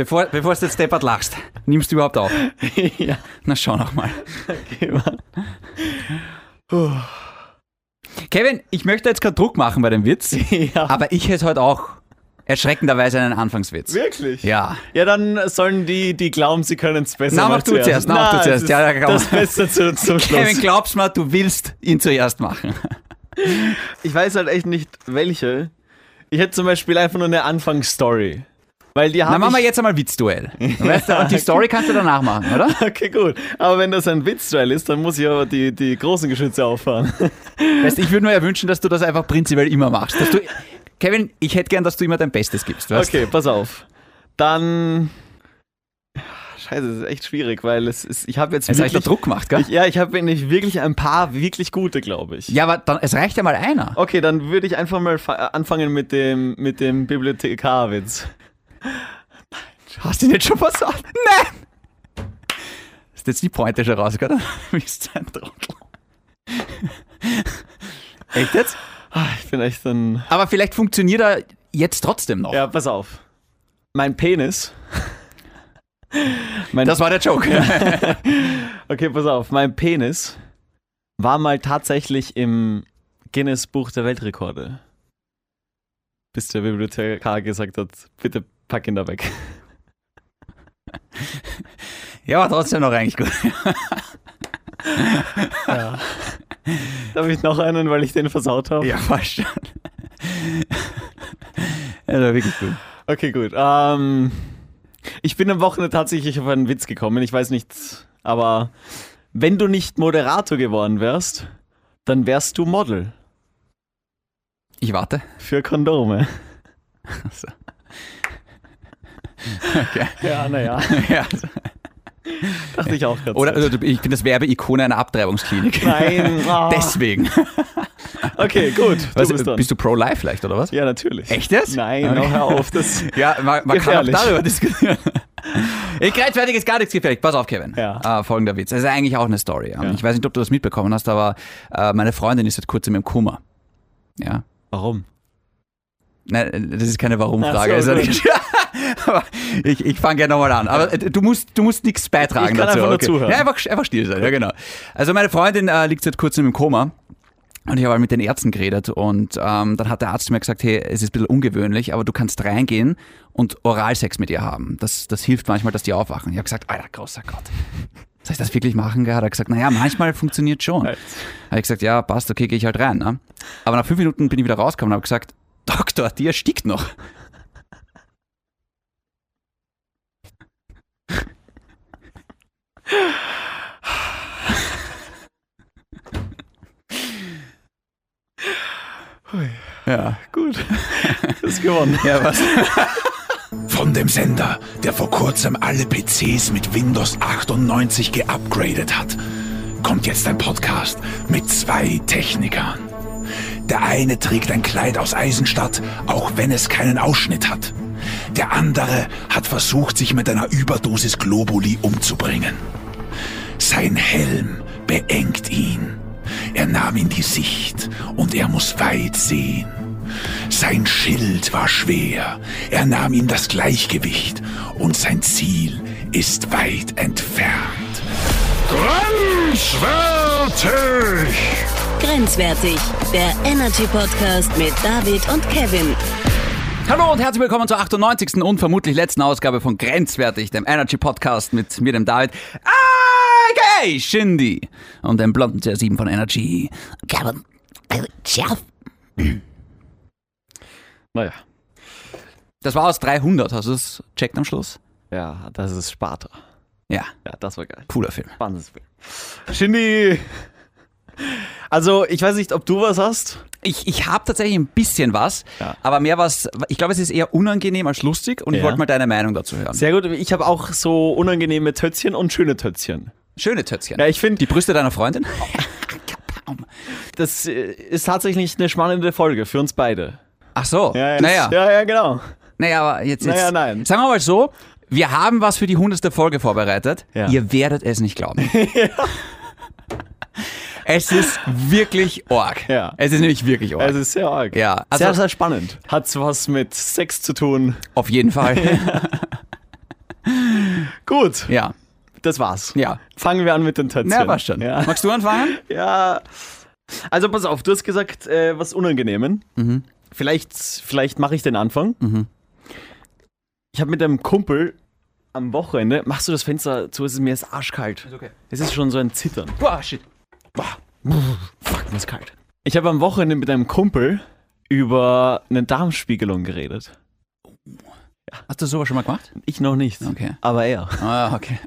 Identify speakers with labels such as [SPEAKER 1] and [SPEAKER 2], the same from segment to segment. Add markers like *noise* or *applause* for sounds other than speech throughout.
[SPEAKER 1] Bevor, bevor du jetzt deppert lachst, nimmst du überhaupt auf? *laughs*
[SPEAKER 2] ja.
[SPEAKER 1] Na, schau noch mal.
[SPEAKER 2] Okay, Mann. *sighs*
[SPEAKER 1] Kevin, ich möchte jetzt keinen Druck machen bei dem Witz, *laughs*
[SPEAKER 2] ja.
[SPEAKER 1] aber ich hätte heute auch erschreckenderweise einen Anfangswitz.
[SPEAKER 2] Wirklich?
[SPEAKER 1] Ja.
[SPEAKER 2] Ja, dann sollen die, die glauben, sie können es besser.
[SPEAKER 1] Na, mach du zuerst, na, mach du zuerst. Ja, ja,
[SPEAKER 2] das Beste zu, zum *laughs*
[SPEAKER 1] Kevin,
[SPEAKER 2] Schluss.
[SPEAKER 1] glaubst mal, du willst ihn zuerst machen.
[SPEAKER 2] Ich weiß halt echt nicht, welche. Ich hätte zum Beispiel einfach nur eine Anfangsstory. Weil die
[SPEAKER 1] Na,
[SPEAKER 2] haben.
[SPEAKER 1] machen wir jetzt einmal Witzduell. *laughs* Weißt du, und die Story kannst du danach machen, oder? *laughs*
[SPEAKER 2] Okay, gut. Aber wenn das ein Witzduell ist, dann muss ich aber die, die großen Geschütze auffahren. *laughs*
[SPEAKER 1] Weißt, ich würde mir ja wünschen, dass du das einfach prinzipiell immer machst. Du, Kevin, ich hätte gern, dass du immer dein Bestes gibst. Weißt?
[SPEAKER 2] Okay, pass auf. Dann. Scheiße, das ist echt schwierig, weil es ist, ich habe jetzt
[SPEAKER 1] da
[SPEAKER 2] wirklich,
[SPEAKER 1] Druck gemacht, gell?
[SPEAKER 2] ich, ja, ich habe nicht wirklich ein paar wirklich gute, glaube ich.
[SPEAKER 1] Ja, aber dann, es reicht ja mal einer.
[SPEAKER 2] Okay, dann würde ich einfach mal fa- anfangen mit dem, mit dem Bibliothekarwitz.
[SPEAKER 1] Hast du ihn jetzt schon versaut? Nein! Ist jetzt die Pointe schon raus, gell? *laughs* Du bist ein Trottel. Echt jetzt?
[SPEAKER 2] Ah, Ich bin echt ein.
[SPEAKER 1] Aber vielleicht funktioniert er jetzt trotzdem noch.
[SPEAKER 2] Ja, pass auf. Mein Penis. mein,
[SPEAKER 1] Das war der Joke. *laughs*
[SPEAKER 2] okay, pass auf. Mein Penis war mal tatsächlich im Guinness Buch der Weltrekorde. Bis der Bibliothekar gesagt hat, bitte pack ihn da weg.
[SPEAKER 1] ja, aber trotzdem noch eigentlich gut.
[SPEAKER 2] Darf ich noch einen, weil ich den versaut habe?
[SPEAKER 1] Ja, fast schon. Ja, war wirklich gut.
[SPEAKER 2] Okay, gut. Ähm, ich bin am Wochenende tatsächlich auf einen Witz gekommen. Ich weiß nicht, aber wenn du nicht Moderator geworden wärst, dann wärst du Model
[SPEAKER 1] Ich warte.
[SPEAKER 2] für Kondome.
[SPEAKER 1] So. Okay.
[SPEAKER 2] Ja, naja. *laughs*
[SPEAKER 1] Ja.
[SPEAKER 2] Dachte ich auch gerade.
[SPEAKER 1] Oder also, ich bin das Werbeikone einer Abtreibungsklinik. *laughs*
[SPEAKER 2] Nein. ah.
[SPEAKER 1] Deswegen. *laughs*
[SPEAKER 2] Okay, gut. Du
[SPEAKER 1] Was,
[SPEAKER 2] bist
[SPEAKER 1] bist du pro-life vielleicht, oder was?
[SPEAKER 2] ja, natürlich.
[SPEAKER 1] Echt jetzt?
[SPEAKER 2] Nein,
[SPEAKER 1] Okay.
[SPEAKER 2] hör auf. Das,
[SPEAKER 1] Ja, man, man kann auch darüber diskutieren. Ich grenzwertig ist gar nichts gefährlich. Pass auf, Kevin.
[SPEAKER 2] Ja.
[SPEAKER 1] Äh, folgender Witz. Das ist eigentlich auch eine Story.
[SPEAKER 2] Ja.
[SPEAKER 1] Ich weiß nicht, ob du das mitbekommen hast, aber äh, meine Freundin ist seit kurzem im Koma. Ja.
[SPEAKER 2] warum?
[SPEAKER 1] Nein, das ist keine Warum-Frage.
[SPEAKER 2] So,
[SPEAKER 1] Also, ich ich fange gerne nochmal an. Aber äh, du musst, du musst nichts beitragen
[SPEAKER 2] Ich kann
[SPEAKER 1] dazu.
[SPEAKER 2] einfach nur
[SPEAKER 1] okay.
[SPEAKER 2] zuhören.
[SPEAKER 1] Ja, einfach, einfach still sein. Ja, genau. Also meine Freundin äh, liegt seit kurzem im Koma. Und ich habe halt mit den Ärzten geredet und ähm, dann hat der Arzt mir gesagt, hey, es ist ein bisschen ungewöhnlich, aber du kannst reingehen und Oralsex mit ihr haben. Das, das hilft manchmal, dass die aufwachen. Ich habe gesagt, Alter, großer Gott. Soll ich das wirklich machen? Hat er gesagt, naja, manchmal funktioniert schon. Habe ich gesagt, ja, passt, okay, gehe ich halt rein. Ne? Aber nach fünf Minuten bin ich wieder rausgekommen und habe gesagt, Doktor, die erstickt noch. Ja,
[SPEAKER 2] Gut. Das ist gewonnen.
[SPEAKER 1] ja, was?
[SPEAKER 3] Von dem Sender, der vor kurzem alle PCs mit Windows 98 geupgradet hat, kommt jetzt ein Podcast mit zwei Technikern. Der eine trägt ein Kleid aus Eisenstadt, auch wenn es keinen Ausschnitt hat. Der andere hat versucht, sich mit einer Überdosis Globuli umzubringen. Sein Helm beengt ihn. Er nahm in die Sicht und er muss weit sehen. Sein Schild war schwer, er nahm ihm das Gleichgewicht und sein Ziel ist weit entfernt. Grenzwertig!
[SPEAKER 4] Grenzwertig, der Energy Podcast mit David und Kevin.
[SPEAKER 1] Hallo und herzlich willkommen zur 98. und vermutlich letzten Ausgabe von Grenzwertig, dem Energy Podcast mit mir, dem David. Okay, Shindy. Und dem blonden CR7 von Energy. Kevin. Scharf. *clears throat*
[SPEAKER 2] Naja.
[SPEAKER 1] Das war aus 300, hast du es checkt am Schluss?
[SPEAKER 2] Ja, das ist Sparta.
[SPEAKER 1] Ja,
[SPEAKER 2] Ja, das war geil.
[SPEAKER 1] cooler Film.
[SPEAKER 2] Spannendes Film. Shindy! Also, ich weiß nicht, ob du was hast.
[SPEAKER 1] Ich, ich habe tatsächlich ein bisschen was,
[SPEAKER 2] Ja.
[SPEAKER 1] aber mehr was, ich glaube, es ist eher unangenehm als lustig und ich
[SPEAKER 2] Ja.
[SPEAKER 1] wollte mal deine Meinung dazu hören.
[SPEAKER 2] Sehr gut. Ich habe auch so unangenehme Tötzchen und schöne Tötzchen.
[SPEAKER 1] Schöne Tötzchen.
[SPEAKER 2] Ja, ich finde,
[SPEAKER 1] Die Brüste deiner Freundin? *laughs*
[SPEAKER 2] das äh, ist tatsächlich eine spannende Folge für uns beide.
[SPEAKER 1] Ach so,
[SPEAKER 2] Ja, ja,
[SPEAKER 1] naja.
[SPEAKER 2] ja, ja, genau.
[SPEAKER 1] Naja, aber jetzt, jetzt
[SPEAKER 2] Naja, nein.
[SPEAKER 1] sagen wir mal so, wir haben was für die hundertste Folge vorbereitet.
[SPEAKER 2] Ja.
[SPEAKER 1] Ihr werdet es nicht glauben. *laughs* Es ist wirklich org.
[SPEAKER 2] Ja.
[SPEAKER 1] Es ist nämlich wirklich org.
[SPEAKER 2] Es ist sehr arg.
[SPEAKER 1] Ja, also-
[SPEAKER 2] sehr, sehr spannend. Hat was mit Sex zu tun.
[SPEAKER 1] Auf jeden Fall. *laughs*
[SPEAKER 2] Gut,
[SPEAKER 1] Ja,
[SPEAKER 2] das war's.
[SPEAKER 1] ja.
[SPEAKER 2] Fangen wir an mit den Tänzchen.
[SPEAKER 1] Na, passt schon.
[SPEAKER 2] Ja.
[SPEAKER 1] Magst du anfangen? *laughs*
[SPEAKER 2] ja. Also pass auf, du hast gesagt, äh, was Unangenehmen.
[SPEAKER 1] Mhm.
[SPEAKER 2] Vielleicht, vielleicht mache ich den Anfang.
[SPEAKER 1] Mhm.
[SPEAKER 2] Ich habe mit einem Kumpel am Wochenende, machst du das Fenster zu, es ist mir ist arschkalt.
[SPEAKER 1] okay.
[SPEAKER 2] Es ist schon so ein Zittern.
[SPEAKER 1] Boah, shit.
[SPEAKER 2] Fuck, mir ist kalt. Ich habe am Wochenende mit einem Kumpel über eine Darmspiegelung geredet.
[SPEAKER 1] Hast du sowas schon mal gemacht?
[SPEAKER 2] Ich noch nicht.
[SPEAKER 1] Okay.
[SPEAKER 2] Aber er.
[SPEAKER 1] Ah, okay.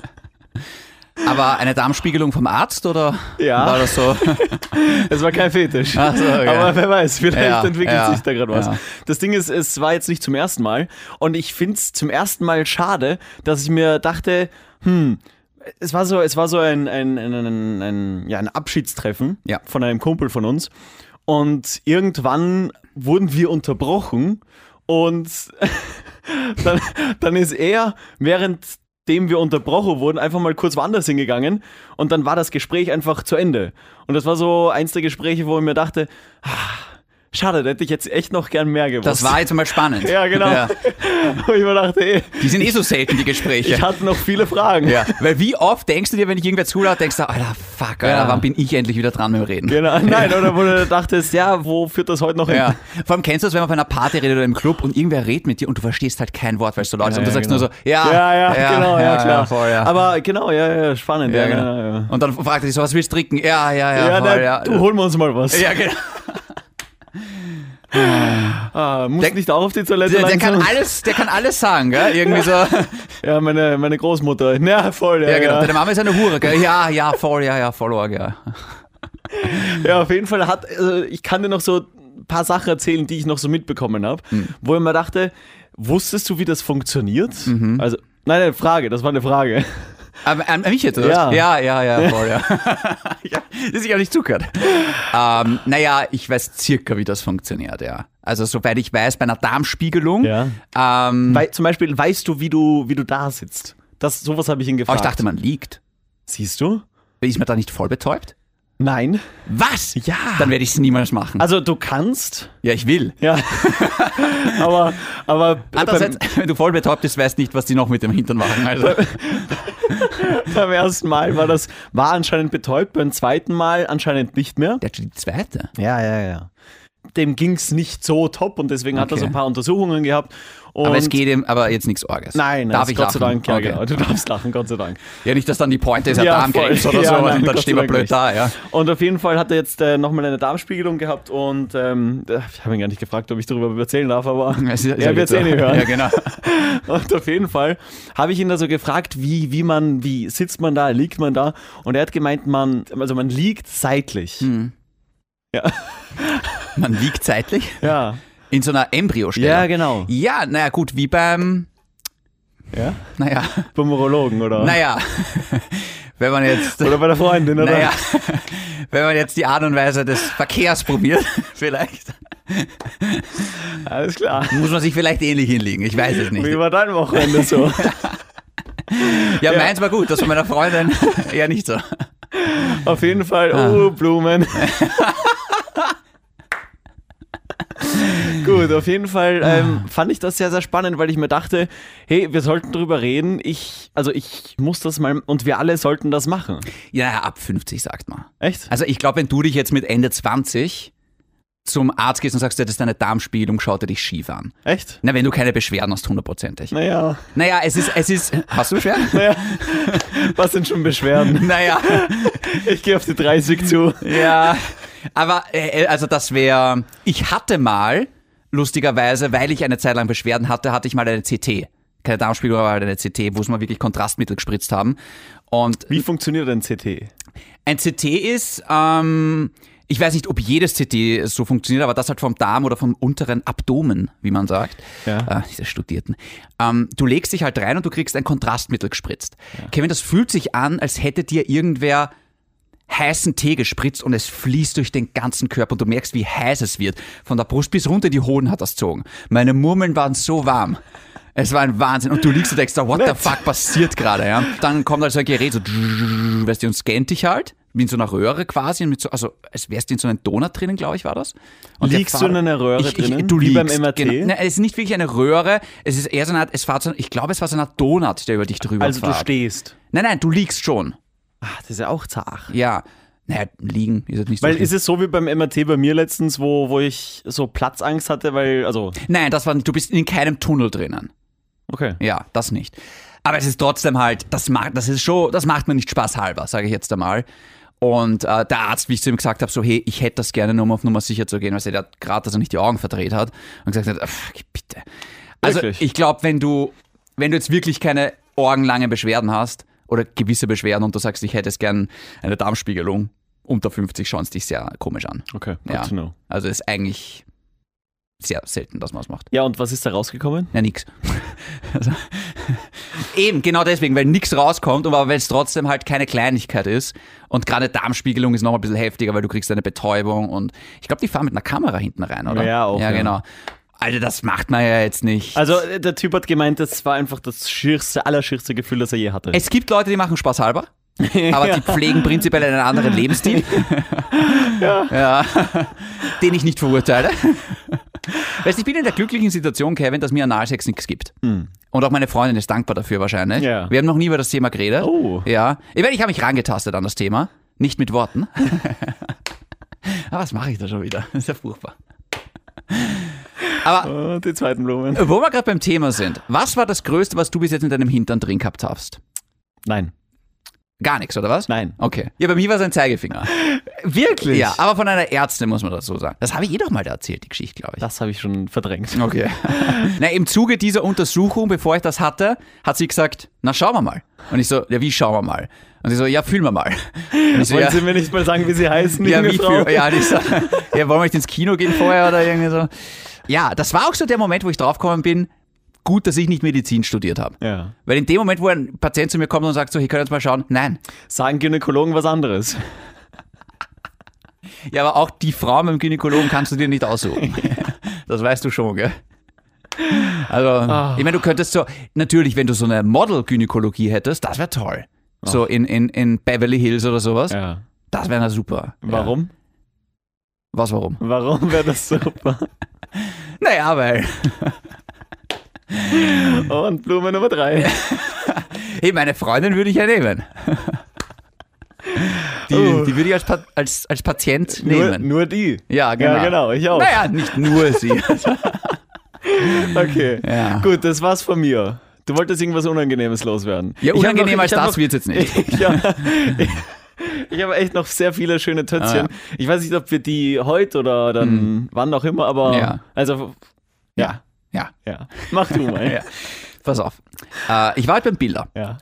[SPEAKER 1] Aber eine Darmspiegelung vom Arzt oder
[SPEAKER 2] Ja.
[SPEAKER 1] war das so? *laughs*
[SPEAKER 2] Es war kein Fetisch.
[SPEAKER 1] So, okay.
[SPEAKER 2] Aber wer weiß, vielleicht
[SPEAKER 1] Ja,
[SPEAKER 2] entwickelt
[SPEAKER 1] ja,
[SPEAKER 2] sich da gerade was. Das Ding ist, es war jetzt nicht zum ersten Mal. Und ich finde es zum ersten Mal schade, dass ich mir dachte, hm, es war so, es war so ein, ein, ein, ein, ja, ein Abschiedstreffen von einem Kumpel von uns. Und irgendwann wurden wir unterbrochen und *laughs* dann, dann ist er, währenddem wir unterbrochen wurden, einfach mal kurz woanders hingegangen und dann war das Gespräch einfach zu Ende. Und das war so eins der Gespräche, wo ich mir dachte, ah, schade, da hätte ich jetzt echt noch gern mehr gewusst.
[SPEAKER 1] Das war jetzt mal spannend. *laughs*
[SPEAKER 2] Ja, genau.
[SPEAKER 1] Ja. *laughs*
[SPEAKER 2] Wo ich mir dachte, ey,
[SPEAKER 1] Die sind eh so selten, die Gespräche.
[SPEAKER 2] ich hatte noch viele Fragen.
[SPEAKER 1] ja. Weil wie oft denkst du dir, wenn ich irgendwer zuhört, denkst du, Alter, fuck, Alter,
[SPEAKER 2] Ja.
[SPEAKER 1] wann bin ich endlich wieder dran mit dem Reden?
[SPEAKER 2] Genau, *laughs* nein, oder wo du dachtest, ja, wo führt das heute noch hin?
[SPEAKER 1] Ja. Vor allem kennst du das, wenn man auf einer Party redet oder im Club und irgendwer redet mit dir und du verstehst halt kein Wort, weil es so laut ist und du
[SPEAKER 2] ja,
[SPEAKER 1] sagst
[SPEAKER 2] genau.
[SPEAKER 1] nur so, ja,
[SPEAKER 2] Ja, ja, genau, ja, klar.
[SPEAKER 1] voll, ja.
[SPEAKER 2] Aber genau, ja, ja, spannend.
[SPEAKER 1] ja,
[SPEAKER 2] Ja,
[SPEAKER 1] genau.
[SPEAKER 2] ja.
[SPEAKER 1] Und dann fragt er dich so, was willst du trinken? Ja, ja, ja,
[SPEAKER 2] Ja,
[SPEAKER 1] voll,
[SPEAKER 2] na,
[SPEAKER 1] ja.
[SPEAKER 2] du holen wir uns mal was.
[SPEAKER 1] ja, genau.
[SPEAKER 2] Ah, muss
[SPEAKER 1] Der-
[SPEAKER 2] nicht auch auf die Toilette
[SPEAKER 1] Der, der, kann alles, der kann alles sagen, gell? Irgendwie so. *laughs*
[SPEAKER 2] Ja, meine, meine Großmutter. *laughs* Ja, voll, ja.
[SPEAKER 1] Ja, genau.
[SPEAKER 2] ja.
[SPEAKER 1] Deine Mama ist eine Hure, gell? Ja, ja, voll, ja, ja, voll, ja. *laughs*
[SPEAKER 2] Ja, auf jeden Fall hat, also ich kann dir noch so ein paar Sachen erzählen, die ich noch so mitbekommen habe,
[SPEAKER 1] Hm.
[SPEAKER 2] wo ich mir dachte, wusstest du, wie das funktioniert?
[SPEAKER 1] Mhm.
[SPEAKER 2] Also, nein, eine Frage, das war eine Frage.
[SPEAKER 1] Aber an mich jetzt, oder?
[SPEAKER 2] Ja.
[SPEAKER 1] ja, ja, ja, *laughs* voll, ja. *laughs* ja das ist ja nicht zugehört. Ähm, naja, ich weiß circa, wie das funktioniert, ja. Also, soweit ich weiß, bei einer Darmspiegelung.
[SPEAKER 2] Ja.
[SPEAKER 1] Ähm,
[SPEAKER 2] Weil, zum Beispiel, weißt du, wie du, wie du da sitzt? Das, sowas habe ich ihn
[SPEAKER 1] aber
[SPEAKER 2] gefragt.
[SPEAKER 1] ich dachte, man liegt.
[SPEAKER 2] Siehst du?
[SPEAKER 1] Ist man da nicht voll betäubt?
[SPEAKER 2] Nein.
[SPEAKER 1] Was?
[SPEAKER 2] Ja.
[SPEAKER 1] Dann werde ich es niemals machen.
[SPEAKER 2] Also du kannst,
[SPEAKER 1] ja, ich will.
[SPEAKER 2] ja. *laughs* aber, aber
[SPEAKER 1] Andererseits, wenn du voll betäubt bist, weißt nicht, was die noch mit dem Hintern machen. Also. *laughs*
[SPEAKER 2] beim, ersten Mal war das, war anscheinend betäubt, beim zweiten Mal anscheinend nicht mehr.
[SPEAKER 1] Der hat schon die zweite.
[SPEAKER 2] Ja, ja, ja. Dem ging es nicht so top und deswegen hat er
[SPEAKER 1] Okay.
[SPEAKER 2] so ein paar Untersuchungen gehabt. Und
[SPEAKER 1] Aber es geht ihm, aber jetzt nichts Orges.
[SPEAKER 2] Nein,
[SPEAKER 1] Darf ich
[SPEAKER 2] Gott sei
[SPEAKER 1] lachen?
[SPEAKER 2] Dank, ja,
[SPEAKER 1] Okay.
[SPEAKER 2] genau. Du darfst lachen, Gott sei Dank.
[SPEAKER 1] Ja, nicht, dass dann die Pointe ist, ja, Darmkrebs oder
[SPEAKER 2] Ja,
[SPEAKER 1] so
[SPEAKER 2] nein,
[SPEAKER 1] und dann stehen
[SPEAKER 2] sei
[SPEAKER 1] wir blöd
[SPEAKER 2] nicht.
[SPEAKER 1] da, ja.
[SPEAKER 2] Und auf jeden Fall hat er jetzt äh, nochmal eine Darmspiegelung gehabt und ähm, ich habe ihn gar nicht gefragt, ob ich darüber erzählen darf, aber *laughs*
[SPEAKER 1] ist- ist
[SPEAKER 2] er wird es eh nicht hören.
[SPEAKER 1] Ja, genau. *laughs*
[SPEAKER 2] Und auf jeden Fall habe ich ihn da so gefragt, wie, wie man, wie sitzt man da, liegt man da? Und er hat gemeint, man, also man liegt seitlich.
[SPEAKER 1] Hm.
[SPEAKER 2] Ja. *laughs*
[SPEAKER 1] Man liegt zeitlich
[SPEAKER 2] Ja.
[SPEAKER 1] in so einer Embryostelle.
[SPEAKER 2] Ja, genau.
[SPEAKER 1] Ja, naja, gut, wie beim,
[SPEAKER 2] Ja?
[SPEAKER 1] naja,
[SPEAKER 2] Beim Urologen, oder?
[SPEAKER 1] naja, *laughs* wenn man jetzt,
[SPEAKER 2] Oder bei der Freundin, oder?
[SPEAKER 1] naja, *laughs* wenn man jetzt die Art und Weise des Verkehrs probiert, vielleicht,
[SPEAKER 2] Alles klar.
[SPEAKER 1] muss man sich vielleicht ähnlich hinlegen, ich weiß es nicht.
[SPEAKER 2] Wie war dein Wochenende so?
[SPEAKER 1] Ja, meins war gut, das von meiner Freundin eher nicht so.
[SPEAKER 2] auf jeden Fall,
[SPEAKER 1] Ah.
[SPEAKER 2] oh, Blumen. *laughs* Gut, auf jeden Fall ähm, fand ich das sehr, sehr spannend, weil ich mir dachte, hey, wir sollten drüber reden. Ich, also ich muss das mal und wir alle sollten das machen.
[SPEAKER 1] Ja, ab 50 sagt man.
[SPEAKER 2] Echt?
[SPEAKER 1] Also ich glaube, wenn du dich jetzt mit Ende 20 zum Arzt gehst und sagst, das ist eine Darmspiegelung, schaut er dich schief an.
[SPEAKER 2] Echt?
[SPEAKER 1] Na, wenn du keine Beschwerden hast, hundertprozentig.
[SPEAKER 2] Naja,
[SPEAKER 1] Naja, es ist, es ist, hast du Beschwerden? *laughs*
[SPEAKER 2] naja. Was sind schon Beschwerden?
[SPEAKER 1] naja,
[SPEAKER 2] Ich gehe auf die 30 zu.
[SPEAKER 1] ja, aber äh, also das wäre, ich hatte mal, lustigerweise, weil ich eine Zeit lang Beschwerden hatte, hatte ich mal eine CT. Keine Darmspiegelung, aber eine CT, wo sie mal wirklich Kontrastmittel gespritzt haben. Und
[SPEAKER 2] Wie funktioniert ein CT?
[SPEAKER 1] Ein CT ist, ähm, ich weiß nicht, ob jedes CT so funktioniert, aber das halt vom Darm oder vom unteren Abdomen, wie man sagt.
[SPEAKER 2] Ja.
[SPEAKER 1] Äh, diese Studierten. Ähm, du legst dich halt rein und du kriegst ein Kontrastmittel gespritzt. Kevin, das fühlt sich an, als hätte dir irgendwer heißen Tee gespritzt und es fließt durch den ganzen Körper und du merkst, wie heiß es wird. Von der Brust bis runter die Hoden hat das gezogen. Meine Murmeln waren so warm. Es war ein Wahnsinn. Und du liegst und denkst, da, what the fuck passiert gerade, ja? Dann kommt halt so ein Gerät, so, weißt du, und scannt dich halt. wie in so einer Röhre quasi, mit so, also als wärst du in so einem Donut drinnen, glaube ich, war das. Und
[SPEAKER 2] Liegst du in einer Röhre
[SPEAKER 1] ich, ich,
[SPEAKER 2] drinnen?
[SPEAKER 1] Du
[SPEAKER 2] Wie
[SPEAKER 1] liegst,
[SPEAKER 2] beim MRT?
[SPEAKER 1] Genau. Nein, es ist nicht wirklich eine Röhre, es ist eher so eine Art, es war so, ich glaube, es war so eine Art Donut, der über dich drüber
[SPEAKER 2] Also du
[SPEAKER 1] fährt.
[SPEAKER 2] stehst.
[SPEAKER 1] Nein, nein, du liegst schon.
[SPEAKER 2] Ah, das ist ja auch zart.
[SPEAKER 1] Ja. Naja, liegen ist jetzt nicht so
[SPEAKER 2] Weil
[SPEAKER 1] schlimm.
[SPEAKER 2] ist es so wie beim MRT bei mir letztens, wo, wo ich so Platzangst hatte, weil, also,
[SPEAKER 1] Nein, das war nicht, du bist in keinem Tunnel drinnen.
[SPEAKER 2] okay.
[SPEAKER 1] Ja, das nicht. Aber es ist trotzdem halt, das macht, das ist schon, das macht mir nicht Spaß halber, sage ich jetzt einmal. Und äh, der Arzt, wie ich zu ihm gesagt habe, so, hey, ich hätte das gerne, nur um auf Nummer sicher zu gehen, weil er gerade, dass er nicht die Augen verdreht hat und gesagt hat, "Pff, bitte. Also
[SPEAKER 2] Wirklich?
[SPEAKER 1] ich glaube, wenn du, wenn du jetzt wirklich keine orgenlange Beschwerden hast oder gewisse Beschwerden und du sagst, ich hätte es gern eine Darmspiegelung, unter 50 schauen es dich sehr komisch an.
[SPEAKER 2] Okay, good
[SPEAKER 1] Ja.
[SPEAKER 2] to know.
[SPEAKER 1] Also ist eigentlich sehr selten, dass man es macht.
[SPEAKER 2] Ja, und was ist da rausgekommen?
[SPEAKER 1] Ja, nix. Also, *laughs* eben, genau deswegen, weil nichts rauskommt, aber weil es trotzdem halt keine Kleinigkeit ist. Und gerade Darmspiegelung ist noch mal ein bisschen heftiger, weil du kriegst eine Betäubung und ich glaube, die fahren mit einer Kamera hinten rein, oder?
[SPEAKER 2] Ja, auch,
[SPEAKER 1] Ja,
[SPEAKER 2] ja.
[SPEAKER 1] genau. Also das macht man ja jetzt nicht.
[SPEAKER 2] Also, äh, der Typ hat gemeint, das war einfach das schierste, allerschierste Gefühl, das er je hatte.
[SPEAKER 1] es gibt Leute, die machen Spaß halber. *laughs* Aber die pflegen prinzipiell einen anderen Lebensstil. *laughs* Ja. Den ich nicht verurteile. Weißt du, ich bin in der glücklichen Situation, Kevin, dass mir Analsex nichts gibt. Und auch meine Freundin ist dankbar dafür wahrscheinlich.
[SPEAKER 2] Ja.
[SPEAKER 1] Wir haben noch nie über das Thema geredet.
[SPEAKER 2] Oh.
[SPEAKER 1] Ja. Ich, meine, ich habe mich rangetastet an das Thema. Nicht mit Worten. Aber *laughs* was mache ich da schon wieder? Das ist ja furchtbar. Aber *laughs*
[SPEAKER 2] Oh, die zweiten Blumen.
[SPEAKER 1] wo wir gerade beim Thema sind, was war das Größte, was du bis jetzt in deinem Hintern drin gehabt hast?
[SPEAKER 2] Nein.
[SPEAKER 1] Gar nichts, oder was?
[SPEAKER 2] Nein.
[SPEAKER 1] Okay. Ja, bei mir war es ein Zeigefinger.
[SPEAKER 2] Wirklich?
[SPEAKER 1] Ja, aber von einer Ärztin muss man dazu sagen. Das habe ich eh doch mal erzählt, die Geschichte, glaube ich.
[SPEAKER 2] Das habe ich schon verdrängt.
[SPEAKER 1] Okay. *laughs* na, im Zuge dieser Untersuchung, bevor ich das hatte, hat sie gesagt, na schauen wir mal. Und ich so, ja, wie schauen wir mal? Und sie so, ja, fühlen wir mal. Und ich so,
[SPEAKER 2] Wollen
[SPEAKER 1] ja,
[SPEAKER 2] Sie mir nicht mal sagen, wie Sie *laughs* heißen,
[SPEAKER 1] ja, wie
[SPEAKER 2] Frau?
[SPEAKER 1] viel? Ja, und ich so, ja, wollen wir nicht ins Kino gehen vorher oder irgendwie so? Ja, das war auch so der Moment, wo ich draufgekommen bin, gut, dass ich nicht Medizin studiert habe.
[SPEAKER 2] Ja.
[SPEAKER 1] Weil in dem Moment, wo ein Patient zu mir kommt und sagt so, hier können wir jetzt mal schauen, nein.
[SPEAKER 2] Sagen Gynäkologen was anderes.
[SPEAKER 1] Ja, aber auch die Frau mit dem Gynäkologen kannst du dir nicht aussuchen. *laughs* Das weißt du schon, gell? Also,
[SPEAKER 2] Ah.
[SPEAKER 1] ich meine, du könntest so, natürlich, wenn du so eine Model-Gynäkologie hättest, das wäre toll. So in, in, in Beverly Hills oder sowas.
[SPEAKER 2] Ja.
[SPEAKER 1] Das wäre super.
[SPEAKER 2] Warum?
[SPEAKER 1] Ja. Was, warum?
[SPEAKER 2] Warum wäre das super? *laughs*
[SPEAKER 1] Naja, weil,
[SPEAKER 2] Und Blume Nummer drei.
[SPEAKER 1] hey, meine Freundin würde ich ja nehmen. Die,
[SPEAKER 2] Oh.
[SPEAKER 1] die würde ich als, Pa- als, als Patient
[SPEAKER 2] Nur,
[SPEAKER 1] nehmen.
[SPEAKER 2] nur die.
[SPEAKER 1] ja, genau.
[SPEAKER 2] Ja, genau, ich auch.
[SPEAKER 1] Naja, nicht nur sie. *laughs*
[SPEAKER 2] Okay.
[SPEAKER 1] Ja.
[SPEAKER 2] Gut, das war's von mir. Du wolltest irgendwas Unangenehmes loswerden.
[SPEAKER 1] Ja, unangenehm
[SPEAKER 2] noch-
[SPEAKER 1] als das wird's jetzt nicht.
[SPEAKER 2] Ich, *laughs* ja, *laughs* ich, habe echt noch sehr viele schöne Tötzchen.
[SPEAKER 1] Ah,
[SPEAKER 2] Ich weiß nicht, ob wir die heute oder dann wann auch immer, aber
[SPEAKER 1] Ja.
[SPEAKER 2] also ja,
[SPEAKER 1] Ja,
[SPEAKER 2] ja. Mach du mal. *laughs*
[SPEAKER 1] Ja. pass auf. Äh, ich war halt beim Biller.
[SPEAKER 2] ja.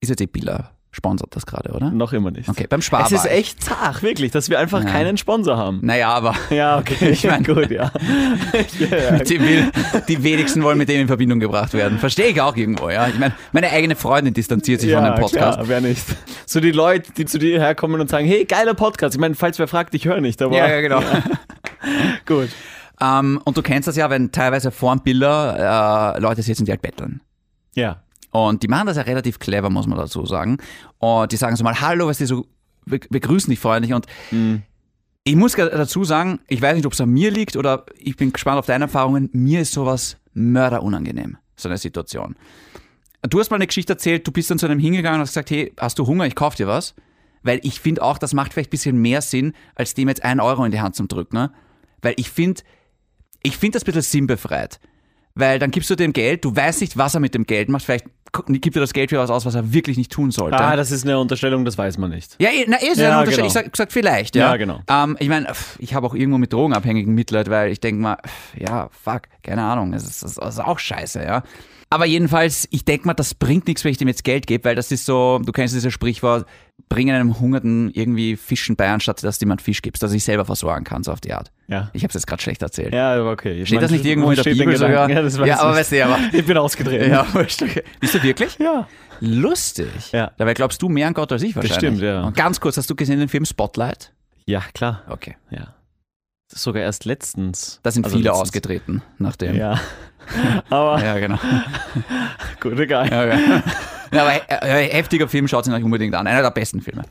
[SPEAKER 1] Ist jetzt eh Biller sponsert das gerade, oder?
[SPEAKER 2] Noch immer nicht.
[SPEAKER 1] Okay, beim Spar
[SPEAKER 2] Es ist echt zart, wirklich, dass wir einfach
[SPEAKER 1] Ja.
[SPEAKER 2] keinen Sponsor haben.
[SPEAKER 1] Naja, aber *laughs*
[SPEAKER 2] Ja, okay, *laughs*
[SPEAKER 1] Ich mein-
[SPEAKER 2] gut, ja. *laughs* ja.
[SPEAKER 1] dem will, die wenigsten wollen mit dem in Verbindung gebracht werden. Verstehe ich auch irgendwo, ja. Ich meine, meine eigene Freundin distanziert sich von dem Podcast.
[SPEAKER 2] Klar, wer nicht. So die Leute, die zu dir herkommen und sagen, hey, geiler Podcast. Ich meine, falls wer fragt, ich höre nicht, aber
[SPEAKER 1] Ja, ja, genau.
[SPEAKER 2] gut.
[SPEAKER 1] Ähm, und du kennst das ja, wenn teilweise vor dem Biller äh, Leute sitzen, die halt betteln.
[SPEAKER 2] Ja.
[SPEAKER 1] Und die machen das ja relativ clever, muss man dazu sagen. Und die sagen so mal, hallo, was die so, wir begrüßen dich freundlich. Und ich muss dazu sagen, ich weiß nicht, ob es an mir liegt oder ich bin gespannt auf deine Erfahrungen. Mir ist sowas mörderunangenehm, so eine Situation. Du hast mal eine Geschichte erzählt, du bist dann zu einem hingegangen und hast gesagt, hey, hast du Hunger, ich kauf dir was. Weil ich finde auch, das macht vielleicht ein bisschen mehr Sinn, als dem jetzt einen Euro in die Hand zu drücken. Ne? Weil ich finde, ich finde das ein bisschen sinnbefreit. Weil dann gibst du dem Geld, du weißt nicht, was er mit dem Geld macht. Vielleicht gibt er das Geld für was aus, was er wirklich nicht tun sollte.
[SPEAKER 2] Ah, das ist eine Unterstellung, das weiß man nicht.
[SPEAKER 1] Ja, eh, na, eh, ist
[SPEAKER 2] Ja,
[SPEAKER 1] ja, Unterschied.
[SPEAKER 2] genau.
[SPEAKER 1] Ich sag gesagt, vielleicht, ja.
[SPEAKER 2] Ja, genau.
[SPEAKER 1] Ähm, ich meine, ich habe auch irgendwo mit Drogenabhängigen Mitleid, weil ich denke mal, ja, fuck, keine Ahnung, es ist, es ist auch scheiße, ja. Aber jedenfalls, ich denke mal, das bringt nichts, wenn ich dem jetzt Geld gebe, weil das ist so, du kennst dieses Sprichwort, bring einem Hungerten irgendwie Fischen bei, anstatt dass du jemand Fisch gibst, dass ich selber versorgen kann, so auf die Art.
[SPEAKER 2] Ja.
[SPEAKER 1] Ich habe es jetzt gerade schlecht erzählt.
[SPEAKER 2] Ja, aber okay. Ich
[SPEAKER 1] Steht
[SPEAKER 2] mein,
[SPEAKER 1] das nicht irgendwo in der Bibel sogar?
[SPEAKER 2] Ja, das weiß
[SPEAKER 1] Ja, aber weißt du, aber- *laughs*
[SPEAKER 2] Ich bin ausgedreht.
[SPEAKER 1] Ja, wurscht, okay. Bist du wirklich?
[SPEAKER 2] Ja.
[SPEAKER 1] Lustig.
[SPEAKER 2] Ja.
[SPEAKER 1] Dabei glaubst du mehr an Gott als ich wahrscheinlich.
[SPEAKER 2] stimmt, ja.
[SPEAKER 1] Und ganz kurz, hast du gesehen den Film Spotlight?
[SPEAKER 2] Ja, klar.
[SPEAKER 1] Okay.
[SPEAKER 2] Ja. Sogar erst letztens.
[SPEAKER 1] Da sind
[SPEAKER 2] Also
[SPEAKER 1] viele
[SPEAKER 2] letztens.
[SPEAKER 1] ausgetreten nach dem.
[SPEAKER 2] Ja. *laughs* Aber
[SPEAKER 1] Ja, genau. *laughs*
[SPEAKER 2] gut, egal.
[SPEAKER 1] Ja, ja. ja, aber äh, äh, heftiger Film, schaut ihn euch unbedingt an. Einer der besten Filme.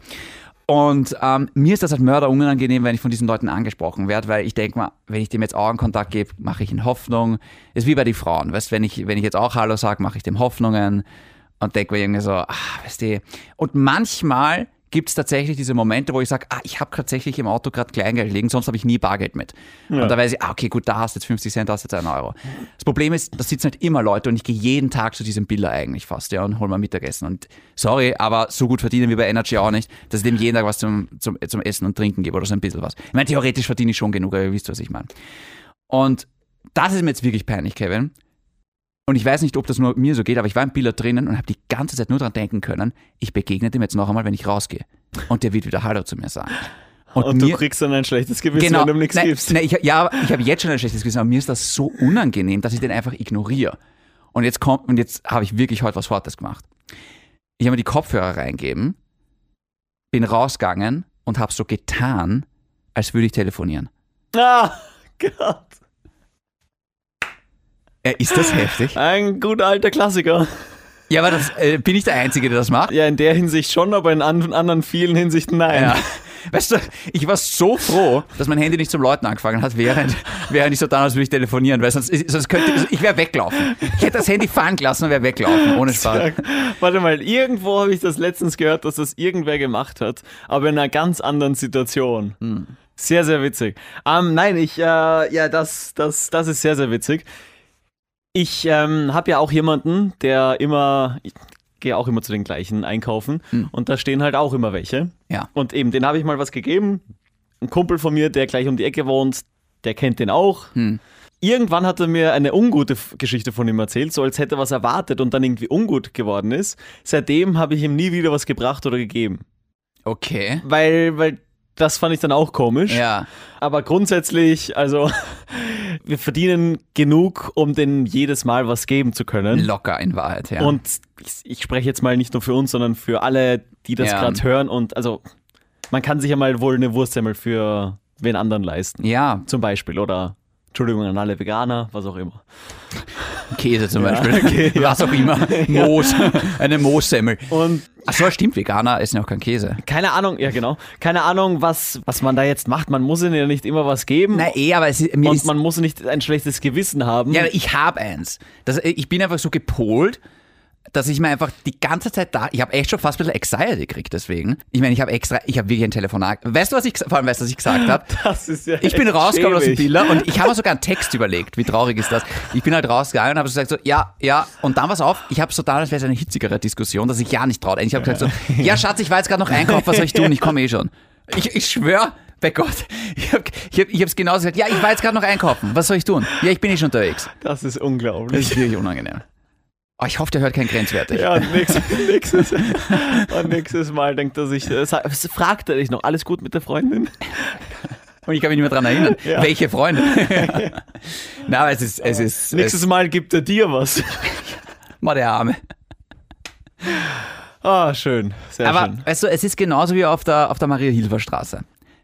[SPEAKER 1] Und ähm, mir ist das halt Mörder unangenehm, wenn ich von diesen Leuten angesprochen werde, weil ich denke mal, wenn ich dem jetzt Augenkontakt gebe, mache ich in Hoffnung. Ist wie bei den Frauen, weißt wenn ich, wenn ich jetzt auch Hallo sage, mache ich dem Hoffnungen und denke mir irgendwie so, ah, weißt du. Und manchmal gibt es tatsächlich diese Momente, wo ich sage, ah, ich habe tatsächlich im Auto gerade Kleingeld liegen, sonst habe ich nie Bargeld mit.
[SPEAKER 2] Ja.
[SPEAKER 1] Und da weiß ich, ah, okay, gut, da hast du jetzt 50 Cent, da hast du jetzt einen Euro. Das Problem ist, da sitzen halt immer Leute und ich gehe jeden Tag zu diesem Biller eigentlich fast, ja, und hol mal Mittagessen. Und sorry, aber so gut verdienen wir bei Energy auch nicht, dass ich dem jeden Tag was zum, zum, zum Essen und Trinken gebe oder so ein bisschen was. Ich meine, theoretisch verdiene ich schon genug, aber ihr wisst, was ich meine. Und das ist mir jetzt wirklich peinlich, Kevin. Und ich weiß nicht, ob das nur mir so geht, aber ich war im Biller drinnen und habe die ganze Zeit nur dran denken können, ich begegne dem jetzt noch einmal, wenn ich rausgehe. Und der wird wieder Hallo zu mir sagen.
[SPEAKER 2] Und, du kriegst dann ein schlechtes Gewissen,
[SPEAKER 1] genau,
[SPEAKER 2] wenn du ihm nichts
[SPEAKER 1] nein,
[SPEAKER 2] gibst.
[SPEAKER 1] Nein, ich, ja, ich habe jetzt schon ein schlechtes Gewissen, aber mir ist das so unangenehm, dass ich den einfach ignoriere. Und jetzt kommt, und jetzt habe ich wirklich heute was Fortes gemacht. Ich habe mir die Kopfhörer reingeben, bin rausgegangen und habe so getan, als würde ich telefonieren.
[SPEAKER 2] Ah, *laughs* Gott.
[SPEAKER 1] Äh, ist das heftig?
[SPEAKER 2] Ein guter alter Klassiker.
[SPEAKER 1] Ja, aber das, äh, bin ich der Einzige, der das macht?
[SPEAKER 2] Ja, in der Hinsicht schon, aber in an anderen vielen Hinsichten nein.
[SPEAKER 1] Ja. Weißt du, ich war so froh, dass mein Handy nicht zum Läuten angefangen hat, während, während ich so dann, als würde ich telefonieren, weil sonst, sonst könnte, ich wäre weglaufen. Ich hätte das Handy fallen gelassen und wäre weglaufen, ohne Spaß.
[SPEAKER 2] Warte mal, irgendwo habe ich das letztens gehört, dass das irgendwer gemacht hat, aber in einer ganz anderen Situation.
[SPEAKER 1] Hm.
[SPEAKER 2] Sehr, sehr witzig. Ähm, nein, ich, äh, ja, das, das, das ist sehr, sehr witzig. Ich ähm, habe ja auch jemanden, der immer, ich gehe auch immer zu den gleichen einkaufen
[SPEAKER 1] Hm.
[SPEAKER 2] und da stehen halt auch immer welche.
[SPEAKER 1] Ja.
[SPEAKER 2] Und eben, den habe ich mal was gegeben. Ein Kumpel von mir, der gleich um die Ecke wohnt, der kennt den auch.
[SPEAKER 1] Hm.
[SPEAKER 2] Irgendwann hat er mir eine ungute Geschichte von ihm erzählt, so als hätte er was erwartet und dann irgendwie ungut geworden ist. Seitdem habe ich ihm nie wieder was gebracht oder gegeben.
[SPEAKER 1] Okay.
[SPEAKER 2] Weil, weil das fand ich dann auch komisch.
[SPEAKER 1] Ja.
[SPEAKER 2] Aber grundsätzlich, also *laughs* wir verdienen genug, um denen jedes Mal was geben zu können.
[SPEAKER 1] Locker in Wahrheit, ja.
[SPEAKER 2] Und ich, ich spreche jetzt mal nicht nur für uns, sondern für alle, die das
[SPEAKER 1] Ja.
[SPEAKER 2] gerade hören. Und also man kann sich ja mal wohl eine Wurstsemmel für wen anderen leisten.
[SPEAKER 1] ja,
[SPEAKER 2] Zum Beispiel. Oder Entschuldigung an alle Veganer, was auch immer.
[SPEAKER 1] Käse zum Beispiel. *laughs*
[SPEAKER 2] okay, ja.
[SPEAKER 1] Was auch immer. *laughs* Moos. Eine Moossemmel.
[SPEAKER 2] Und
[SPEAKER 1] Achso, stimmt, Veganer essen ja auch keinen Käse.
[SPEAKER 2] keine Ahnung, ja genau, keine Ahnung, was, was man da jetzt macht. Man muss ihnen ja nicht immer was geben.
[SPEAKER 1] Na eh, aber es ist, mir
[SPEAKER 2] und
[SPEAKER 1] ist,
[SPEAKER 2] man muss nicht ein schlechtes Gewissen haben.
[SPEAKER 1] Ja, aber ich habe eins. Das, ich bin einfach so gepolt, dass ich mir einfach die ganze Zeit da, ich habe echt schon fast ein bisschen Anxiety gekriegt deswegen. Ich meine, ich habe extra, ich habe wirklich ein Telefonat. Weißt du, was ich, vor allem weißt du, was ich gesagt habe? *laughs*
[SPEAKER 2] das ist ja
[SPEAKER 1] Ich bin rausgekommen aus dem
[SPEAKER 2] schäbig.
[SPEAKER 1] Biller und ich habe mir sogar einen Text überlegt. Wie traurig ist das? Ich bin halt rausgegangen und habe so gesagt, so, ja, ja. Und dann was auf, ich habe so da, als wäre es eine hitzigere Diskussion, dass ich ja nicht traut. Ich habe gesagt so, ja Schatz, ich war jetzt gerade noch einkaufen, was soll ich tun? Ich komme eh schon. Ich, ich schwöre, bei Gott, ich habe ich hab, ich hab's genauso gesagt, ja, ich war jetzt gerade noch einkaufen, was soll ich tun? Ja, ich bin eh schon unterwegs.
[SPEAKER 2] Das ist
[SPEAKER 1] Das
[SPEAKER 2] unglaublich.
[SPEAKER 1] ist wirklich unangenehm. Oh, ich hoffe, der hört kein grenzwertig.
[SPEAKER 2] Ja, und nächstes, nächstes, und nächstes Mal denkt er sich, äh, fragt er dich noch, alles gut mit der Freundin?
[SPEAKER 1] Und ich kann mich nicht mehr daran erinnern.
[SPEAKER 2] Ja.
[SPEAKER 1] Welche Freunde? *laughs* Na, aber es ist, es ist,
[SPEAKER 2] Nächstes
[SPEAKER 1] es,
[SPEAKER 2] Mal gibt er dir was.
[SPEAKER 1] mal der Arme.
[SPEAKER 2] Ah, schön, sehr
[SPEAKER 1] Aber
[SPEAKER 2] schön.
[SPEAKER 1] weißt du, es ist genauso wie auf der, auf der Maria-Hilfer-Straße.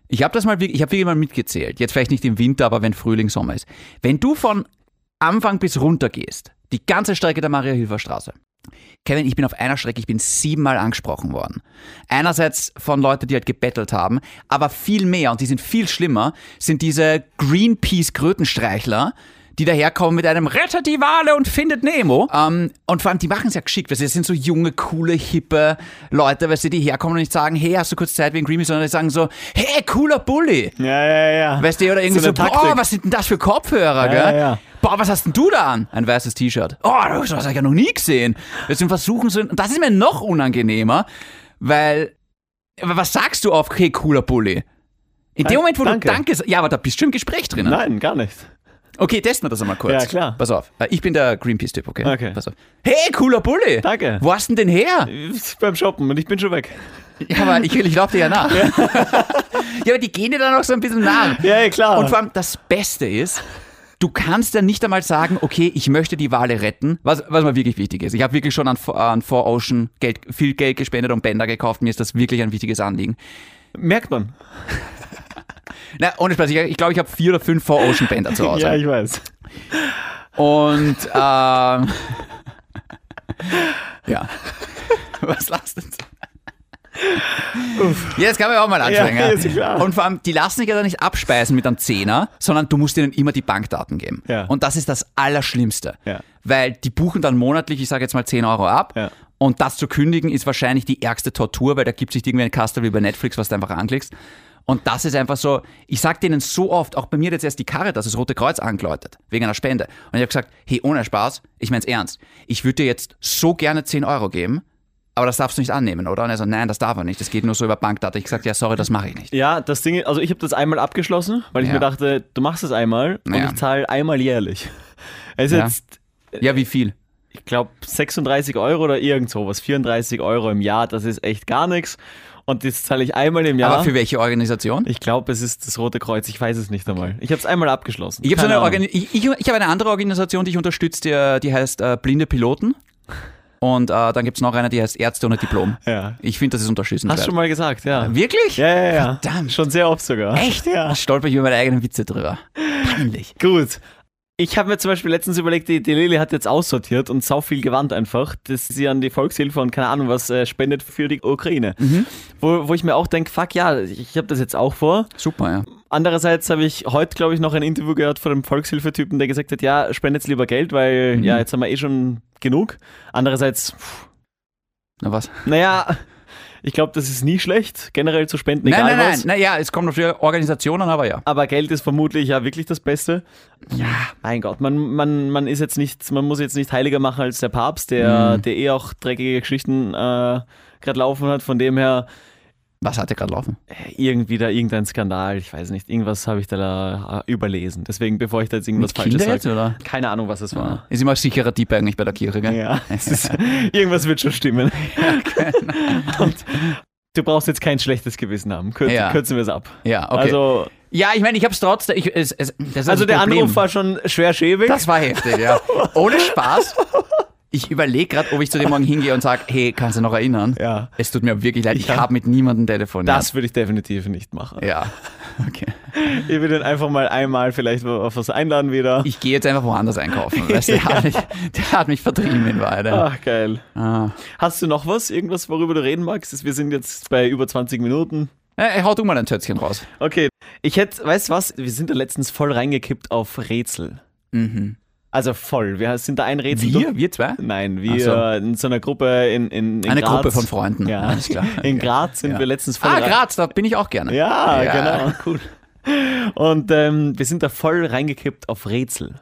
[SPEAKER 1] Ich habe das mal, ich habe wirklich mal mitgezählt. Jetzt vielleicht nicht im Winter, aber wenn Frühling, Sommer ist. Wenn du von Anfang bis runter gehst, die ganze Strecke der Maria-Hilfer-Straße. Kevin, ich bin auf einer Strecke, ich bin siebenmal angesprochen worden. Einerseits von Leuten, die halt gebettelt haben, aber viel mehr, und die sind viel schlimmer, sind diese Greenpeace-Krötenstreichler, die daherkommen mit einem Rettet die Wale und findet Nemo. Ähm, und vor allem, die machen es ja geschickt, weil sie sind so junge, coole, hippe Leute, weil sie die herkommen und nicht sagen, hey, hast du kurz Zeit wegen Greenpeace, sondern die sagen so, hey, cooler Bulli.
[SPEAKER 2] Ja, ja, ja.
[SPEAKER 1] Weißt du, oder irgendwie
[SPEAKER 2] So
[SPEAKER 1] so, boah, was sind denn das für Kopfhörer,
[SPEAKER 2] Ja,
[SPEAKER 1] gell?
[SPEAKER 2] ja, ja.
[SPEAKER 1] Boah, was hast denn du da an? Ein weißes T-Shirt. Oh, das habe ich ja noch nie gesehen. Deswegen versuchen sie, und das ist mir noch unangenehmer, weil, was sagst du auf, hey, cooler Bulli? In dem Moment, wo
[SPEAKER 2] danke.
[SPEAKER 1] du Danke sagst, ja, aber da bist du im Gespräch drinnen.
[SPEAKER 2] Nein, gar nicht.
[SPEAKER 1] Okay, testen wir das einmal kurz.
[SPEAKER 2] Ja, klar.
[SPEAKER 1] Pass auf. Äh, Ich bin der Greenpeace-Typ, okay?
[SPEAKER 2] Okay.
[SPEAKER 1] Pass auf. Hey, cooler Bulli.
[SPEAKER 2] Danke.
[SPEAKER 1] Wo hast du denn den her?
[SPEAKER 2] Beim Shoppen und ich bin schon weg.
[SPEAKER 1] Ja, aber ich, ich laufe dir ja nach. *laughs* Ja. aber die gehen dir dann auch so ein bisschen nach.
[SPEAKER 2] Ja, ja, klar.
[SPEAKER 1] Und vor allem das Beste ist, du kannst ja nicht einmal sagen, okay, ich möchte die Wale retten, was, was mir wirklich wichtig ist. Ich habe wirklich schon an, an 4Ocean Geld, viel Geld gespendet und Bänder gekauft. Mir ist das wirklich ein wichtiges Anliegen.
[SPEAKER 2] Merkt man. *laughs*
[SPEAKER 1] Na, ohne Spaß, ich, ich glaube, ich habe vier oder fünf 4Ocean Bänder zu Hause. *laughs*
[SPEAKER 2] Ja, ich weiß.
[SPEAKER 1] Und ähm, *laughs* ja. Was lachst du? Ja, das kann man auch mal anschauen.
[SPEAKER 2] Ja,
[SPEAKER 1] Ja. Und vor allem, die lassen sich ja dann nicht abspeisen mit einem Zehner, sondern du musst ihnen immer die Bankdaten geben.
[SPEAKER 2] Ja.
[SPEAKER 1] Und das ist das Allerschlimmste.
[SPEAKER 2] Ja.
[SPEAKER 1] Weil die buchen dann monatlich, ich sage jetzt mal 10 Euro ab.
[SPEAKER 2] Ja.
[SPEAKER 1] Und das zu kündigen ist wahrscheinlich die ärgste Tortur, weil da gibt es nicht irgendwie ein Kastel wie bei Netflix, was du einfach anklickst. Und das ist einfach so, ich sag denen so oft, auch bei mir hat jetzt erst die Caritas, das Rote Kreuz angeläutet, wegen einer Spende. Und ich habe gesagt, hey, ohne Spaß, ich mein's ernst, ich würde dir jetzt so gerne 10 Euro geben, aber das darfst du nicht annehmen, oder? Und er so, nein, das darf er nicht, das geht nur so über Bankdaten. Ich gesagt, ja, sorry, das mache ich nicht.
[SPEAKER 2] Ja, das Ding, also ich habe das einmal abgeschlossen, weil ich
[SPEAKER 1] Ja.
[SPEAKER 2] mir dachte, du machst es einmal und
[SPEAKER 1] Ja.
[SPEAKER 2] ich zahle einmal jährlich. *laughs* Es ist
[SPEAKER 1] Ja.
[SPEAKER 2] jetzt,
[SPEAKER 1] Ja, wie viel?
[SPEAKER 2] ich glaube, 36 Euro oder irgend sowas, 34 Euro im Jahr, das ist echt gar nichts. Und das zahle ich einmal im Jahr.
[SPEAKER 1] Aber für welche Organisation?
[SPEAKER 2] ich glaube, es ist das Rote Kreuz, ich weiß es nicht einmal. Ich habe es einmal abgeschlossen.
[SPEAKER 1] Ich habe eine ich, ich, ich habe eine andere Organisation, die ich unterstütze, die, die heißt äh, Blinde Piloten. Und äh, dann gibt es noch eine, die heißt Ärzte ohne Diplom. *laughs*
[SPEAKER 2] Ja.
[SPEAKER 1] Ich finde, das ist unterstützenswert.
[SPEAKER 2] Hast du schon mal gesagt, ja.
[SPEAKER 1] Wirklich?
[SPEAKER 2] Ja, ja, ja.
[SPEAKER 1] Verdammt.
[SPEAKER 2] Schon sehr oft sogar.
[SPEAKER 1] Echt?
[SPEAKER 2] Ja.
[SPEAKER 1] Stolper ich über meine eigenen Witze drüber. Peinlich.
[SPEAKER 2] Gut. Ich habe mir zum Beispiel letztens überlegt, die, die Lili hat jetzt aussortiert und sau viel Gewand einfach, dass sie an die Volkshilfe und keine Ahnung was äh, spendet für die Ukraine.
[SPEAKER 1] Mhm.
[SPEAKER 2] Wo, wo ich mir auch denke, fuck ja, ich habe das jetzt auch vor.
[SPEAKER 1] Super, ja.
[SPEAKER 2] Andererseits habe ich heute, glaube ich, noch ein Interview gehört von einem Volkshilfetypen, der gesagt hat, ja, spendet lieber Geld, weil
[SPEAKER 1] Mhm.
[SPEAKER 2] ja, jetzt haben wir eh schon genug. Andererseits, pff,
[SPEAKER 1] Na was?
[SPEAKER 2] naja, ich glaube, das ist nie schlecht, generell zu spenden,
[SPEAKER 1] Nein,
[SPEAKER 2] egal
[SPEAKER 1] nein, nein.
[SPEAKER 2] was.
[SPEAKER 1] Naja, es kommt auf die Organisationen, aber ja.
[SPEAKER 2] Aber Geld ist vermutlich ja wirklich das Beste.
[SPEAKER 1] Ja.
[SPEAKER 2] Mein Gott, man, man, man ist jetzt nicht, man muss jetzt nicht heiliger machen als der Papst, der,
[SPEAKER 1] Mhm.
[SPEAKER 2] der eh auch dreckige Geschichten äh, gerade laufen hat. Von dem her
[SPEAKER 1] Was hat der gerade laufen?
[SPEAKER 2] äh, irgendwie da irgendein Skandal, ich weiß nicht, irgendwas habe ich da äh, überlesen. Deswegen, bevor ich da jetzt irgendwas
[SPEAKER 1] Mit
[SPEAKER 2] Falsches sage,
[SPEAKER 1] oder?
[SPEAKER 2] keine Ahnung, was es war.
[SPEAKER 1] Ist immer ein sicherer Tipp eigentlich bei der Kirche, gell?
[SPEAKER 2] Ja, *laughs* ist, irgendwas wird schon stimmen. Und du brauchst jetzt kein schlechtes Gewissen haben. Kür
[SPEAKER 1] Ja.
[SPEAKER 2] Kürzen wir es ab.
[SPEAKER 1] Ja, okay.
[SPEAKER 2] Also,
[SPEAKER 1] ja, ich meine, ich habe es trotzdem. Ich, es, es,
[SPEAKER 2] also der
[SPEAKER 1] Problem.
[SPEAKER 2] Anruf war schon schwer schäbig.
[SPEAKER 1] Das war heftig, ja. Ohne Spaß. *laughs* Ich überlege gerade, ob ich zu dir morgen hingehe und sage, hey, kannst du noch erinnern?
[SPEAKER 2] ja,
[SPEAKER 1] Es tut mir wirklich leid, ich
[SPEAKER 2] Ja.
[SPEAKER 1] habe mit niemandem telefoniert.
[SPEAKER 2] das würde ich definitiv nicht machen.
[SPEAKER 1] Ja. *laughs* Okay.
[SPEAKER 2] Ich würde ihn einfach mal einmal vielleicht auf was einladen wieder.
[SPEAKER 1] Ich gehe jetzt einfach woanders einkaufen. Weißt, *laughs* der, hat mich, der hat mich vertrieben in Wahrheit. ja.
[SPEAKER 2] Ach, geil.
[SPEAKER 1] Ah.
[SPEAKER 2] Hast du noch was? Irgendwas, worüber du reden magst? Wir sind jetzt bei über 20 Minuten.
[SPEAKER 1] Äh, hau du mal ein Tötzchen raus.
[SPEAKER 2] Okay. Ich hätte, weißt du was? Wir sind da letztens voll reingekippt auf Rätsel.
[SPEAKER 1] Mhm.
[SPEAKER 2] Also voll. Wir sind da ein Rätsel.
[SPEAKER 1] Wir? Wir zwei?
[SPEAKER 2] Nein, wir
[SPEAKER 1] so.
[SPEAKER 2] in so einer Gruppe in, in, in
[SPEAKER 1] Eine
[SPEAKER 2] Graz.
[SPEAKER 1] Gruppe von Freunden.
[SPEAKER 2] Ja,
[SPEAKER 1] Alles klar.
[SPEAKER 2] In Graz sind
[SPEAKER 1] Ja.
[SPEAKER 2] wir letztens voll
[SPEAKER 1] Ah, Graz, da bin ich auch gerne.
[SPEAKER 2] Ja,
[SPEAKER 1] Ja.
[SPEAKER 2] genau. Cool. Und ähm, wir sind da voll reingekippt auf Rätsel.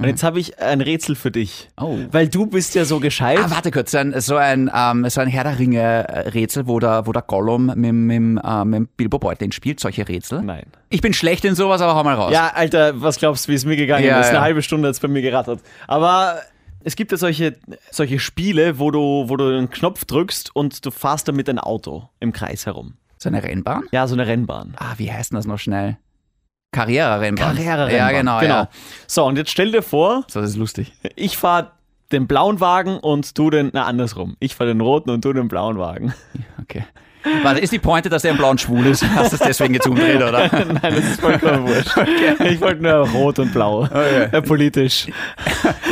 [SPEAKER 2] Und jetzt habe ich ein Rätsel für dich.
[SPEAKER 1] Oh.
[SPEAKER 2] Weil du bist ja so gescheit.
[SPEAKER 1] Ah, warte kurz, so ein, so ein, ähm, so ein Herr der Ringe-Rätsel, wo der, wo der Gollum mit, mit, äh, mit Bilbo Beutlin spielt, solche Rätsel.
[SPEAKER 2] Nein.
[SPEAKER 1] Ich bin schlecht in sowas, aber hau mal raus.
[SPEAKER 2] Ja, Alter, was glaubst du, wie es mir gegangen
[SPEAKER 1] Ja,
[SPEAKER 2] ist? Eine
[SPEAKER 1] ja.
[SPEAKER 2] halbe Stunde hat es bei mir gerattert. Aber es gibt ja solche, solche Spiele, wo du, wo du einen Knopf drückst und du fahrst damit ein Auto im Kreis herum.
[SPEAKER 1] So eine Rennbahn?
[SPEAKER 2] Ja, so eine Rennbahn.
[SPEAKER 1] Ah, wie heißt denn das noch schnell? Karriere-Rennbahn.
[SPEAKER 2] Karriere-Rennbahn.
[SPEAKER 1] Ja, genau.
[SPEAKER 2] genau.
[SPEAKER 1] Ja.
[SPEAKER 2] So, und jetzt stell dir vor,
[SPEAKER 1] So, das ist lustig.
[SPEAKER 2] ich fahre den blauen Wagen und du den, na andersrum. Ich fahre den roten und du den blauen Wagen.
[SPEAKER 1] Okay. Warte, ist die Pointe, dass der im blauen schwul ist? Hast du es deswegen jetzt umdreht, oder? *laughs*
[SPEAKER 2] Nein, das ist vollkommen wurscht. Ich wollte nur rot und blau.
[SPEAKER 1] Okay.
[SPEAKER 2] Äh, politisch.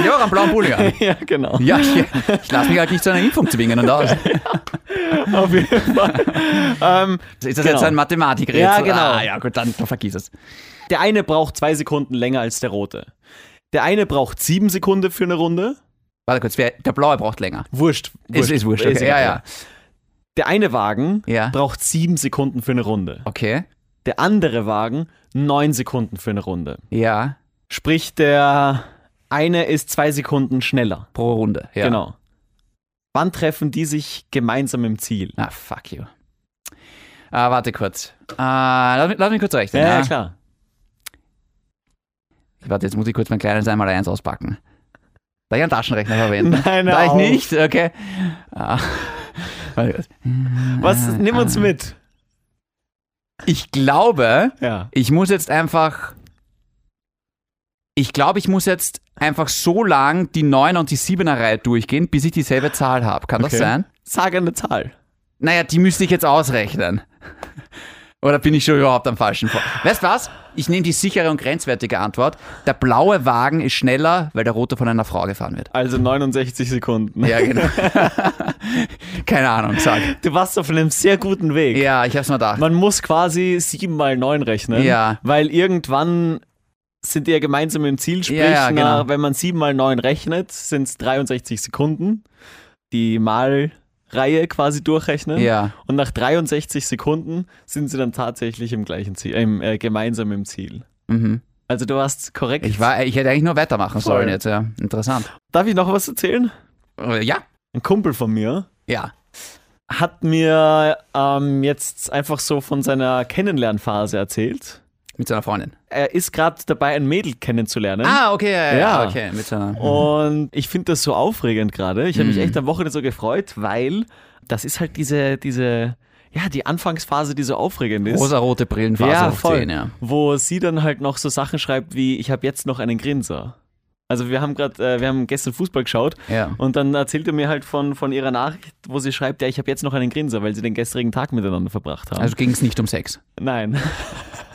[SPEAKER 1] Ja, auch einen blauen *laughs* Pulli an.
[SPEAKER 2] Ja, genau.
[SPEAKER 1] Ja, ich, ich lasse mich halt nicht zu einer Impfung zwingen und aus. *laughs*
[SPEAKER 2] Auf jeden Fall. ähm,
[SPEAKER 1] Ist das
[SPEAKER 2] Genau.
[SPEAKER 1] jetzt ein Mathematikrätsel?
[SPEAKER 2] Ja, genau.
[SPEAKER 1] Ah, ja, gut, dann, dann vergiss es.
[SPEAKER 2] Der eine braucht zwei Sekunden länger als der rote. Der eine braucht sieben Sekunden für eine Runde.
[SPEAKER 1] Warte kurz, wer, der blaue braucht länger.
[SPEAKER 2] Wurscht.
[SPEAKER 1] Ist, ist wurscht, okay.
[SPEAKER 2] egal,
[SPEAKER 1] ja, ja.
[SPEAKER 2] Der eine Wagen
[SPEAKER 1] Ja.
[SPEAKER 2] braucht sieben Sekunden für eine Runde.
[SPEAKER 1] Okay,
[SPEAKER 2] Der andere Wagen neun Sekunden für eine Runde.
[SPEAKER 1] ja,
[SPEAKER 2] Sprich, der eine ist zwei Sekunden schneller.
[SPEAKER 1] pro Runde. Ja.
[SPEAKER 2] Genau. Wann treffen die sich gemeinsam im Ziel?
[SPEAKER 1] Ah, fuck you. Ah, warte kurz. Ah, lass, mich, lass mich kurz rechnen.
[SPEAKER 2] Ja, ja, klar.
[SPEAKER 1] Warte, jetzt muss ich kurz mein kleines einmal eins auspacken. Darf ich einen Taschenrechner verwenden? *laughs*
[SPEAKER 2] Nein,
[SPEAKER 1] Darf ich
[SPEAKER 2] auf.
[SPEAKER 1] nicht? Okay. Ah.
[SPEAKER 2] Was? Nimm uns mit.
[SPEAKER 1] Ich glaube,
[SPEAKER 2] Ja.
[SPEAKER 1] ich muss jetzt einfach. Ich glaube, ich muss jetzt einfach so lang die 9er und die 7er Reihe durchgehen, bis ich dieselbe Zahl habe. Kann das
[SPEAKER 2] Okay.
[SPEAKER 1] sein?
[SPEAKER 2] Sag eine Zahl.
[SPEAKER 1] Naja, die müsste ich jetzt ausrechnen. Oder bin ich schon überhaupt am falschen Punkt? Weißt du was? ich nehme die sichere und grenzwertige Antwort. Der blaue Wagen ist schneller, weil der rote von einer Frau gefahren wird.
[SPEAKER 2] Also 69 Sekunden.
[SPEAKER 1] Ja, genau. *laughs* Keine Ahnung, sag.
[SPEAKER 2] Du warst auf einem sehr guten Weg.
[SPEAKER 1] Ja, ich hab's mir gedacht.
[SPEAKER 2] Man muss quasi 7 mal 9 rechnen.
[SPEAKER 1] Ja.
[SPEAKER 2] Weil irgendwann sind die ja gemeinsam im Ziel. Sprich,
[SPEAKER 1] Ja, ja, genau.
[SPEAKER 2] nach, wenn man 7 mal 9 rechnet, sind es 63 Sekunden. Die Malreihe quasi durchrechnen.
[SPEAKER 1] Ja.
[SPEAKER 2] Und nach 63 Sekunden sind sie dann tatsächlich im gleichen Ziel, äh, im, äh, gemeinsam im Ziel.
[SPEAKER 1] Mhm.
[SPEAKER 2] Also du warst korrekt.
[SPEAKER 1] Ich, war, ich hätte eigentlich nur weitermachen
[SPEAKER 2] Voll.
[SPEAKER 1] sollen jetzt, ja. Interessant.
[SPEAKER 2] Darf ich noch was erzählen?
[SPEAKER 1] Äh, Ja.
[SPEAKER 2] Ein Kumpel von mir
[SPEAKER 1] Ja.
[SPEAKER 2] hat mir ähm, jetzt einfach so von seiner Kennenlernphase erzählt.
[SPEAKER 1] Mit seiner Freundin.
[SPEAKER 2] Er ist gerade dabei, ein Mädel kennenzulernen.
[SPEAKER 1] Ah, okay, ja, ja.
[SPEAKER 2] Ja.
[SPEAKER 1] okay. Mit seiner.
[SPEAKER 2] Und ich finde das so aufregend gerade. Ich habe mich
[SPEAKER 1] Mhm.
[SPEAKER 2] echt am Wochenende so gefreut, weil das ist halt diese, diese, ja, die Anfangsphase, die so aufregend ist.
[SPEAKER 1] Rosarote Brillenphase
[SPEAKER 2] ja, voll.
[SPEAKER 1] 10, ja.
[SPEAKER 2] Wo sie dann halt noch so Sachen schreibt wie, ich habe jetzt noch einen Grinser. Also wir haben gerade, äh, wir haben gestern Fußball geschaut
[SPEAKER 1] Ja.
[SPEAKER 2] und dann erzählt er mir halt von, von ihrer Nachricht, wo sie schreibt, ja, ich habe jetzt noch einen Grinser, weil sie den gestrigen Tag miteinander verbracht haben.
[SPEAKER 1] Also ging es nicht um Sex.
[SPEAKER 2] Nein. *laughs*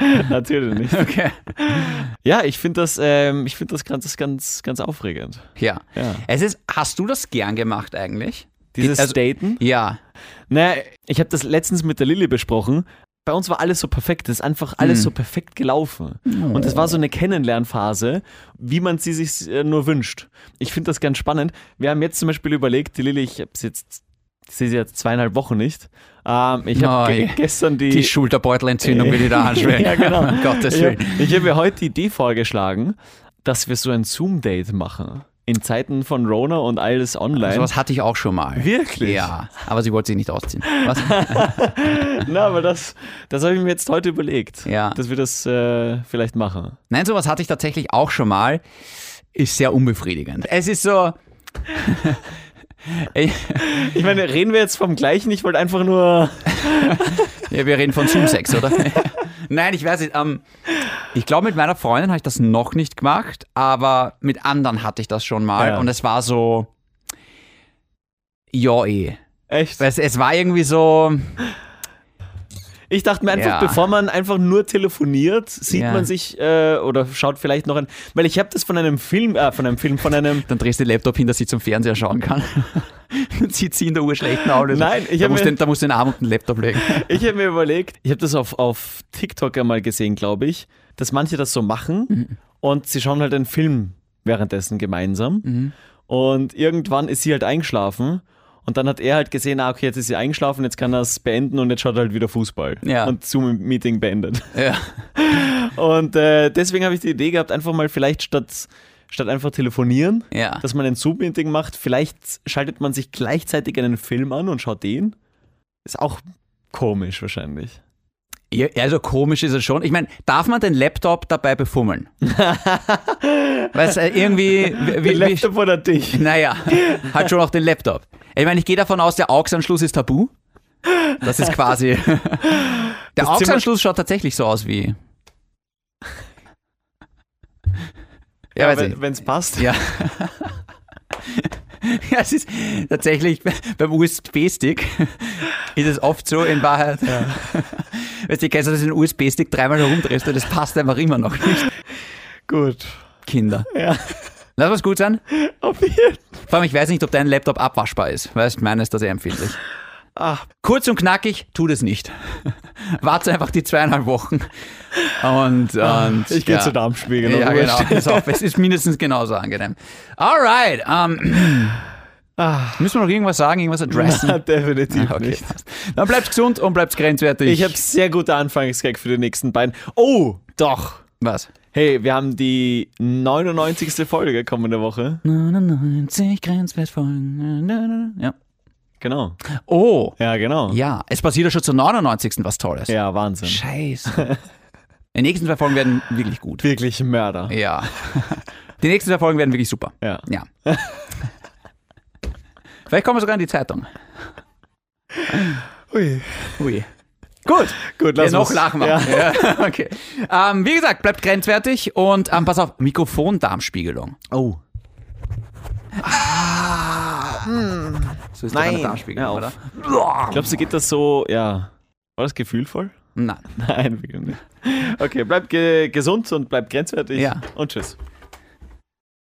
[SPEAKER 2] *laughs* Natürlich nicht.
[SPEAKER 1] Okay.
[SPEAKER 2] Ja, ich finde das, ähm, ich finde das ganz, ganz, ganz aufregend.
[SPEAKER 1] Ja.
[SPEAKER 2] Ja.
[SPEAKER 1] Es ist, hast du das gern gemacht eigentlich?
[SPEAKER 2] Dieses
[SPEAKER 1] Also-
[SPEAKER 2] Daten.
[SPEAKER 1] Ja.
[SPEAKER 2] Naja, ich habe das letztens mit der Lilly besprochen. Bei uns war alles so perfekt, es ist einfach alles
[SPEAKER 1] Mhm.
[SPEAKER 2] so perfekt gelaufen. Und es war so eine Kennenlernphase, wie man sie sich äh, nur wünscht. Ich finde das ganz spannend. Wir haben jetzt zum Beispiel überlegt, die Lilly, ich habe sie jetzt, ich sehe sie jetzt zweieinhalb Wochen nicht. Ähm, ich habe ge gestern die,
[SPEAKER 1] Die Schulterbeutelentzündung will ich da *laughs* anschwellen.
[SPEAKER 2] Ja, genau.
[SPEAKER 1] Um *laughs* Gottes
[SPEAKER 2] ich
[SPEAKER 1] Willen.
[SPEAKER 2] habe hab mir heute die Idee vorgeschlagen, dass wir so ein Zoom-Date machen. In Zeiten von Rona und alles online.
[SPEAKER 1] Sowas hatte ich auch schon mal.
[SPEAKER 2] Wirklich?
[SPEAKER 1] Ja, aber sie wollte sich nicht ausziehen. Was? *laughs*
[SPEAKER 2] Na, aber das, das habe ich mir jetzt heute überlegt,
[SPEAKER 1] Ja.
[SPEAKER 2] dass wir das äh, vielleicht machen.
[SPEAKER 1] Nein, sowas hatte ich tatsächlich auch schon mal. Ist sehr unbefriedigend. Es ist so. Ich-
[SPEAKER 2] Ich meine, reden wir jetzt vom gleichen? Ich wollte einfach nur. *laughs*
[SPEAKER 1] ja, wir reden von Zoom-Sex, oder? *laughs* Nein, ich weiß nicht. Ähm, ich glaube, mit meiner Freundin habe ich das noch nicht gemacht, aber mit anderen hatte ich das schon mal.
[SPEAKER 2] Ja.
[SPEAKER 1] Und es war so. Ja, eh.
[SPEAKER 2] Echt?
[SPEAKER 1] Es, es war irgendwie so.
[SPEAKER 2] Ich dachte mir einfach,
[SPEAKER 1] Ja.
[SPEAKER 2] bevor man einfach nur telefoniert, sieht
[SPEAKER 1] Ja.
[SPEAKER 2] man sich äh, oder schaut vielleicht noch ein. Weil ich habe das von einem Film, äh, von einem Film, von einem. *laughs*
[SPEAKER 1] Dann drehst du den Laptop hin, dass sie zum Fernseher schauen kann. *laughs* Dann sieht sie in der Uhr schlechten Auge.
[SPEAKER 2] Nein, ich
[SPEAKER 1] da
[SPEAKER 2] hab
[SPEAKER 1] musst,
[SPEAKER 2] mir-
[SPEAKER 1] den, da musst du den Arm und den Laptop legen. *laughs*
[SPEAKER 2] Ich habe mir überlegt, ich habe das auf, auf TikTok einmal gesehen, glaube ich, dass manche das so machen
[SPEAKER 1] Mhm.
[SPEAKER 2] und sie schauen halt einen Film währenddessen gemeinsam.
[SPEAKER 1] Mhm.
[SPEAKER 2] Und irgendwann ist sie halt eingeschlafen. Und dann hat er halt gesehen, ah, okay, jetzt ist sie eingeschlafen, jetzt kann er es beenden und jetzt schaut er halt wieder Fußball.
[SPEAKER 1] Ja.
[SPEAKER 2] Und Zoom-Meeting beendet.
[SPEAKER 1] Ja. *laughs*
[SPEAKER 2] Und äh, deswegen habe ich die Idee gehabt, einfach mal vielleicht statt, statt einfach telefonieren,
[SPEAKER 1] Ja.
[SPEAKER 2] dass man ein Zoom-Meeting macht, vielleicht schaltet man sich gleichzeitig einen Film an und schaut den. Ist auch komisch wahrscheinlich.
[SPEAKER 1] Ja, also komisch ist es schon. Ich meine, darf man den Laptop dabei befummeln? *laughs* Weil es äh, irgendwie. Wie, wie,
[SPEAKER 2] Laptop oder dich?
[SPEAKER 1] naja, halt schon auch den Laptop. Ich meine, ich gehe davon aus, der AUX-Anschluss ist tabu. Das ist quasi. *laughs* Der
[SPEAKER 2] Das
[SPEAKER 1] AUX-Anschluss schaut tatsächlich so aus wie. Ja, ich.
[SPEAKER 2] wenn es passt.
[SPEAKER 1] Ja. *laughs* Ja, es ist tatsächlich beim USB-Stick ist es oft so in Wahrheit. *laughs* Weißt du, kennst du, dass du den USB-Stick dreimal herumdrehst und das passt einfach immer noch nicht.
[SPEAKER 2] Gut.
[SPEAKER 1] Kinder.
[SPEAKER 2] Ja.
[SPEAKER 1] Lass was gut sein.
[SPEAKER 2] Auf jeden
[SPEAKER 1] Vor allem, ich weiß nicht, ob dein Laptop abwaschbar ist. Weißt, meine ist da sehr empfindlich.
[SPEAKER 2] Ach,
[SPEAKER 1] Kurz und knackig, tu das nicht. *laughs* Warte einfach die zweieinhalb Wochen. Und, und
[SPEAKER 2] Ah, ich gehe
[SPEAKER 1] ja.
[SPEAKER 2] zu Darmspiegel.
[SPEAKER 1] Ja, genau. Auf, es ist mindestens genauso angenehm. Alright. Ähm, müssen wir noch irgendwas sagen, irgendwas adressen?
[SPEAKER 2] Ah. Definitiv
[SPEAKER 1] Okay,
[SPEAKER 2] nicht.
[SPEAKER 1] passt. Dann bleibt's gesund und bleibt's grenzwertig.
[SPEAKER 2] Ich habe sehr gute Anfangsgag für die nächsten beiden. Oh, doch.
[SPEAKER 1] Was?
[SPEAKER 2] Hey, wir haben die 99. Folge kommende Woche.
[SPEAKER 1] 99 Grenzwertfolgen. Ja.
[SPEAKER 2] Genau.
[SPEAKER 1] Oh,
[SPEAKER 2] Ja, genau.
[SPEAKER 1] ja. Es passiert ja schon zur 99. was Tolles.
[SPEAKER 2] Ja, Wahnsinn.
[SPEAKER 1] Scheiße. *laughs* Die nächsten zwei Folgen werden wirklich gut.
[SPEAKER 2] Wirklich Mörder.
[SPEAKER 1] Ja. Die nächsten zwei Folgen werden wirklich super.
[SPEAKER 2] Ja.
[SPEAKER 1] Ja. Vielleicht kommen wir sogar in die Zeitung.
[SPEAKER 2] Ui.
[SPEAKER 1] Ui. Gut.
[SPEAKER 2] Gut, lass
[SPEAKER 1] noch
[SPEAKER 2] uns-
[SPEAKER 1] lachen wir.
[SPEAKER 2] Ja.
[SPEAKER 1] Ja. *laughs* okay. Ähm, wie gesagt, bleibt grenzwertig und ähm, pass auf, Mikrofondarmspiegelung.
[SPEAKER 2] Oh.
[SPEAKER 1] So ist
[SPEAKER 2] Nein.
[SPEAKER 1] Darmspiegelung, oder?
[SPEAKER 2] Glaubst du, geht das so, ja. War das gefühlvoll?
[SPEAKER 1] Nein. *laughs*
[SPEAKER 2] Nein, wirklich nicht. Okay, bleibt ge gesund und bleibt grenzwertig.
[SPEAKER 1] Ja.
[SPEAKER 2] Und tschüss.